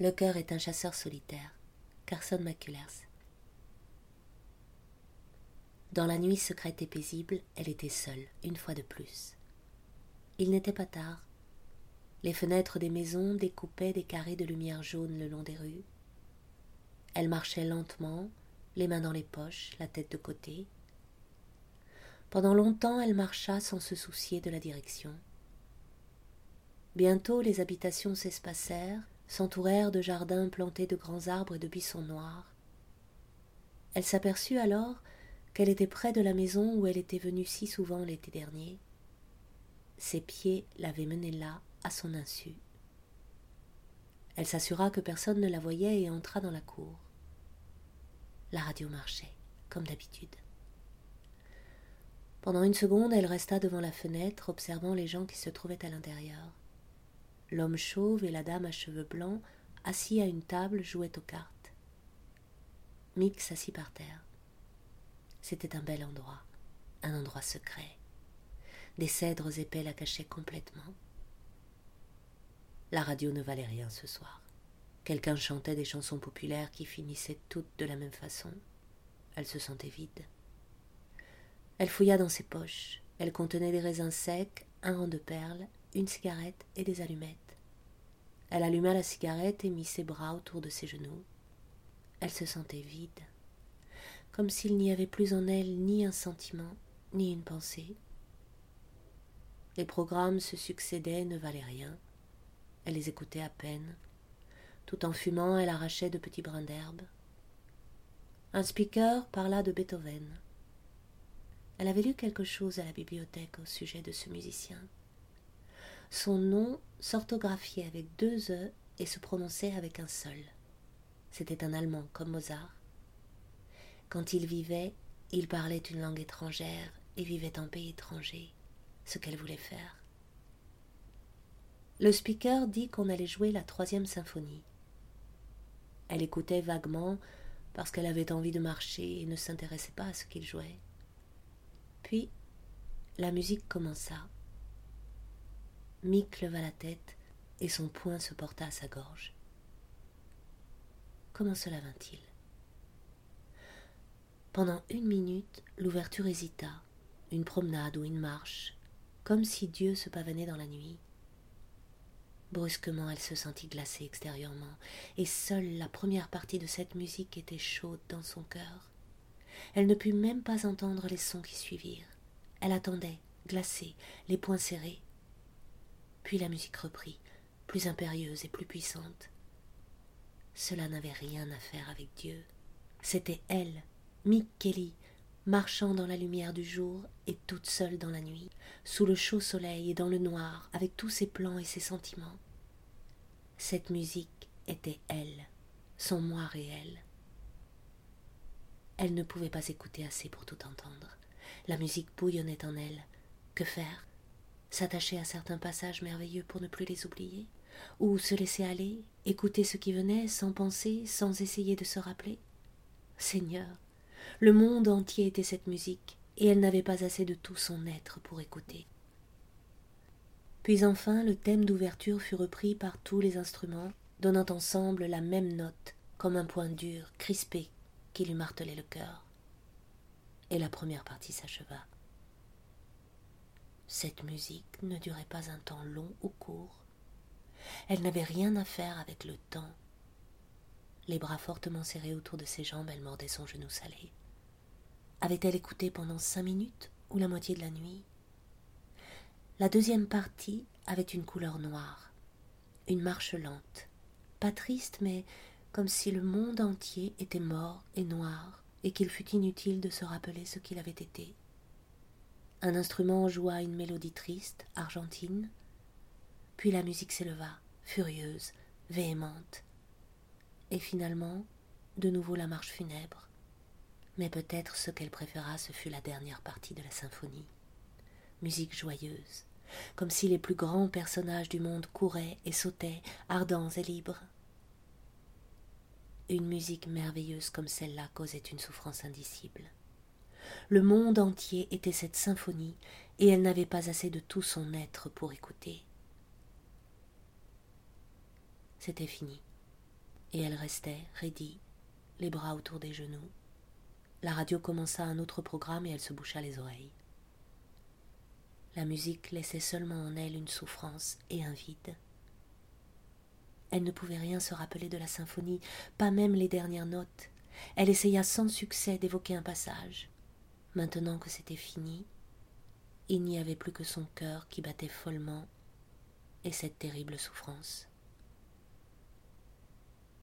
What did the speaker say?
Le cœur est un chasseur solitaire. Carson McCullers. Dans la nuit secrète et paisible, elle était seule, une fois de plus. Il n'était pas tard. Les fenêtres des maisons découpaient des carrés de lumière jaune le long des rues. Elle marchait lentement, les mains dans les poches, la tête de côté. Pendant longtemps elle marcha sans se soucier de la direction. Bientôt les habitations s'espacèrent, s'entourèrent de jardins plantés de grands arbres et de buissons noirs. Elle s'aperçut alors qu'elle était près de la maison où elle était venue si souvent l'été dernier. Ses pieds l'avaient menée là, à son insu. Elle s'assura que personne ne la voyait et entra dans la cour. La radio marchait, comme d'habitude. Pendant une seconde, elle resta devant la fenêtre, observant les gens qui se trouvaient à l'intérieur. L'homme chauve et la dame à cheveux blancs, assis à une table, jouaient aux cartes. Mick s'assit par terre. C'était un bel endroit, un endroit secret. Des cèdres épais la cachaient complètement. La radio ne valait rien ce soir. Quelqu'un chantait des chansons populaires qui finissaient toutes de la même façon. Elle se sentait vide. Elle fouilla dans ses poches. Elle contenait des raisins secs, un rang de perles, une cigarette et des allumettes. Elle alluma la cigarette et mit ses bras autour de ses genoux. Elle se sentait vide comme s'il n'y avait plus en elle ni un sentiment, ni une pensée. Les programmes se succédaient, ne valaient rien. Elle les écoutait à peine. Tout en fumant, elle arrachait de petits brins d'herbe. Un speaker parla de Beethoven. Elle avait lu quelque chose à la bibliothèque au sujet de ce musicien. Son nom s'orthographiait avec deux E et se prononçait avec un seul. C'était un Allemand comme Mozart. Quand il vivait, il parlait une langue étrangère et vivait en pays étranger, ce qu'elle voulait faire. Le speaker dit qu'on allait jouer la troisième symphonie. Elle écoutait vaguement parce qu'elle avait envie de marcher et ne s'intéressait pas à ce qu'il jouait. Puis, la musique commença. Mick leva la tête et son poing se porta à sa gorge. Comment cela vint-il? Pendant une minute, l'ouverture hésita, une promenade ou une marche, comme si Dieu se pavanait dans la nuit. Brusquement, elle se sentit glacée extérieurement, et seule la première partie de cette musique était chaude dans son cœur. Elle ne put même pas entendre les sons qui suivirent. Elle attendait, glacée, les poings serrés. Puis la musique reprit, plus impérieuse et plus puissante. Cela n'avait rien à faire avec Dieu. C'était elle Mick Kelly, marchant dans la lumière du jour et toute seule dans la nuit, sous le chaud soleil et dans le noir, avec tous ses plans et ses sentiments. Cette musique était elle, son moi réel. Elle ne pouvait pas écouter assez pour tout entendre. La musique bouillonnait en elle. Que faire? S'attacher à certains passages merveilleux pour ne plus les oublier Ou se laisser aller, écouter ce qui venait sans penser, sans essayer de se rappeler? Seigneur, le monde entier était cette musique, et elle n'avait pas assez de tout son être pour écouter. Puis enfin le thème d'ouverture fut repris par tous les instruments, donnant ensemble la même note, comme un point dur, crispé, qui lui martelait le cœur. Et la première partie s'acheva. Cette musique ne durait pas un temps long ou court. Elle n'avait rien à faire avec le temps. Les bras fortement serrés autour de ses jambes, elle mordait son genou salé. Avait-elle écouté pendant cinq minutes ou la moitié de la nuit? La deuxième partie avait une couleur noire, une marche lente, pas triste, mais comme si le monde entier était mort et noir, et qu'il fût inutile de se rappeler ce qu'il avait été. Un instrument joua une mélodie triste, argentine, puis la musique s'éleva, furieuse, véhémente, et finalement, de nouveau la marche funèbre, mais peut-être ce qu'elle préféra, ce fut la dernière partie de la symphonie. Musique joyeuse, comme si les plus grands personnages du monde couraient et sautaient, ardents et libres. Une musique merveilleuse comme celle-là causait une souffrance indicible. Le monde entier était cette symphonie, et elle n'avait pas assez de tout son être pour écouter. C'était fini. Et elle restait, raidie, les bras autour des genoux. La radio commença un autre programme et elle se boucha les oreilles. La musique laissait seulement en elle une souffrance et un vide. Elle ne pouvait rien se rappeler de la symphonie, pas même les dernières notes. Elle essaya sans succès d'évoquer un passage. Maintenant que c'était fini, il n'y avait plus que son cœur qui battait follement et cette terrible souffrance.